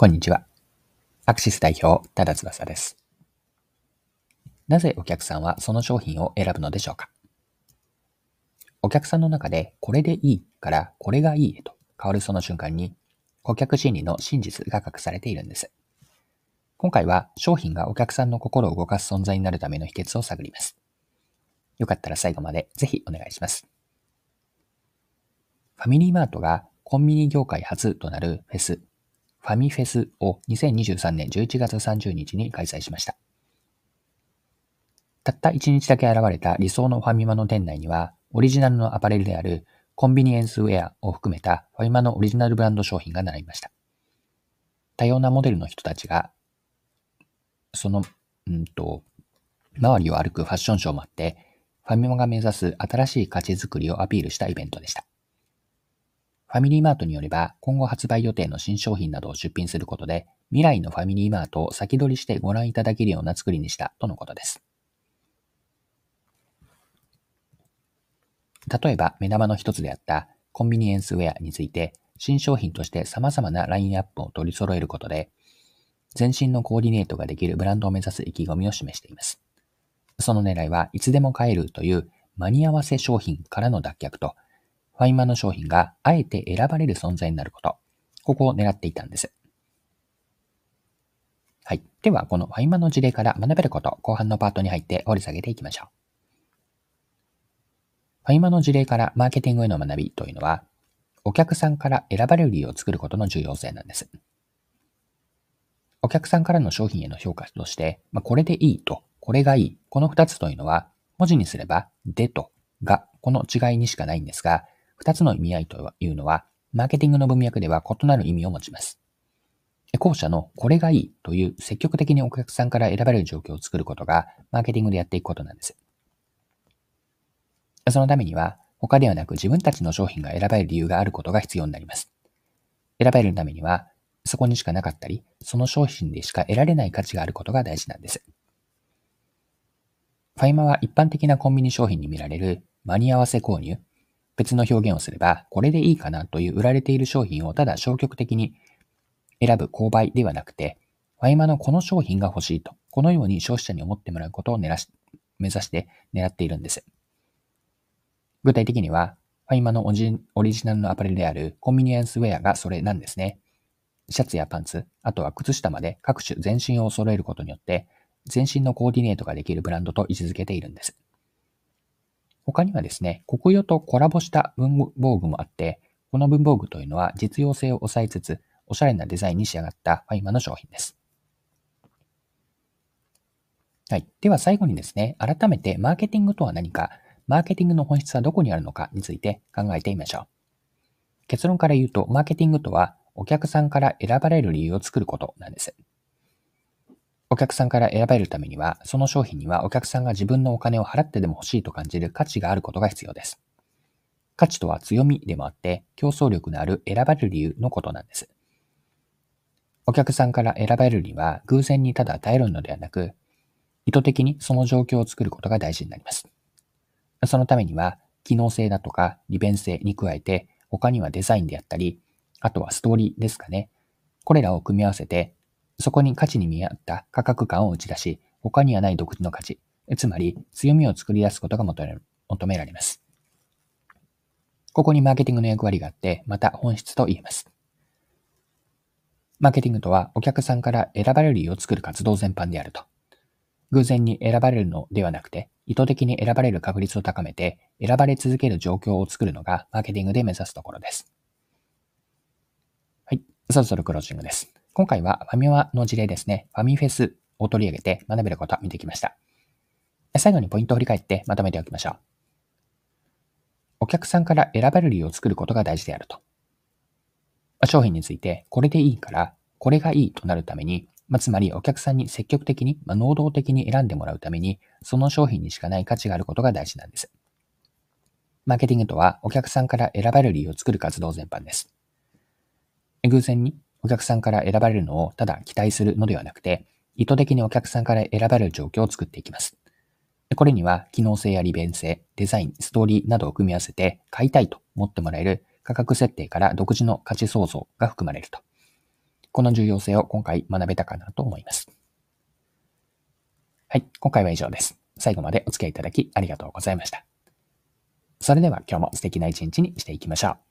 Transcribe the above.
こんにちは。アクシス代表、ただ翼です。なぜお客さんはその商品を選ぶのでしょうか？お客さんの中でこれでいいからこれがいいへと変わるその瞬間に顧客心理の真実が隠されているんです。今回は商品がお客さんの心を動かす存在になるための秘訣を探ります。よかったら最後までぜひお願いします。ファミリーマートがコンビニ業界初となるフェスファミフェスを2023年11月30日に開催しました。たった1日だけ現れた理想のファミマの店内には、オリジナルのアパレルであるコンビニエンスウェアを含めたファミマのオリジナルブランド商品が並びました。多様なモデルの人たちが、その、うんと、周りを歩くファッションショーもあって、ファミマが目指す新しい価値づくりをアピールしたイベントでした。ファミリーマートによれば、今後発売予定の新商品などを出品することで、未来のファミリーマートを先取りしてご覧いただけるような作りにしたとのことです。例えば、目玉の一つであったコンビニエンスウェアについて、新商品として様々なラインナップを取り揃えることで、全身のコーディネートができるブランドを目指す意気込みを示しています。その狙いはいつでも買えるという間に合わせ商品からの脱却と、ファイマの商品があえて選ばれる存在になること。ここを狙っていたんです。はい。では、このファイマの事例から学べること、後半のパートに入って掘り下げていきましょう。ファイマの事例からマーケティングへの学びというのは、お客さんから選ばれる理由を作ることの重要性なんです。お客さんからの商品への評価として、まあ、これでいいと、これがいい、この二つというのは、文字にすれば、でと、が、この違いにしかないんですが、二つの意味合いというのは、マーケティングの文脈では異なる意味を持ちます。後者のこれがいいという積極的にお客さんから選ばれる状況を作ることが、マーケティングでやっていくことなんです。そのためには、他ではなく自分たちの商品が選ばれる理由があることが必要になります。選ばれるためには、そこにしかなかったり、その商品でしか得られない価値があることが大事なんです。ファイマは一般的なコンビニ商品に見られる間に合わせ購入、別の表現をすれば、これでいいかなという売られている商品をただ消極的に選ぶ購買ではなくて、ファイマのこの商品が欲しいと、このように消費者に思ってもらうことを狙し目指して狙っているんです。具体的には、ファイマのオリジナルのアパレルであるコンビニエンスウェアがそれなんですね。シャツやパンツ、あとは靴下まで各種全身を揃えることによって、全身のコーディネートができるブランドと位置づけているんです。他にはですね、国語とコラボした文房具もあって、この文房具というのは実用性を抑えつつ、おしゃれなデザインに仕上がったファイマの商品です。はい。では最後にですね、改めてマーケティングとは何か、マーケティングの本質はどこにあるのかについて考えてみましょう。結論から言うと、マーケティングとは、お客さんから選ばれる理由を作ることなんです。お客さんから選ばれるためには、その商品にはお客さんが自分のお金を払ってでも欲しいと感じる価値があることが必要です。価値とは強みでもあって、競争力のある選ばれる理由のことなんです。お客さんから選ばれるには、偶然にただ耐えるのではなく、意図的にその状況を作ることが大事になります。そのためには、機能性だとか利便性に加えて、他にはデザインであったり、あとはストーリーですかね。これらを組み合わせてそこに価値に見合った価格感を打ち出し、他にはない独自の価値、つまり強みを作り出すことが求められます。ここにマーケティングの役割があって、また本質と言えます。マーケティングとはお客さんから選ばれる理由を作る活動全般であると。偶然に選ばれるのではなくて、意図的に選ばれる確率を高めて、選ばれ続ける状況を作るのがマーケティングで目指すところです。はい。そろそろクロージングです。今回はファミマの事例ですね、ファミフェスを取り上げて学べることを見てきました。最後にポイントを振り返ってまとめておきましょう。お客さんから選ばれる理由を作ることが大事であると。商品について、これでいいから、これがいいとなるために、まあ、つまりお客さんに積極的に、まあ、能動的に選んでもらうために、その商品にしかない価値があることが大事なんです。マーケティングとは、お客さんから選ばれる理由を作る活動全般です。偶然にお客さんから選ばれるのをただ期待するのではなくて、意図的にお客さんから選ばれる状況を作っていきます。これには機能性や利便性、デザイン、ストーリーなどを組み合わせて買いたいと思ってもらえる価格設定から独自の価値創造が含まれると。この重要性を今回学べたかなと思います。はい、今回は以上です。最後までお付き合いいただきありがとうございました。それでは今日も素敵な一日にしていきましょう。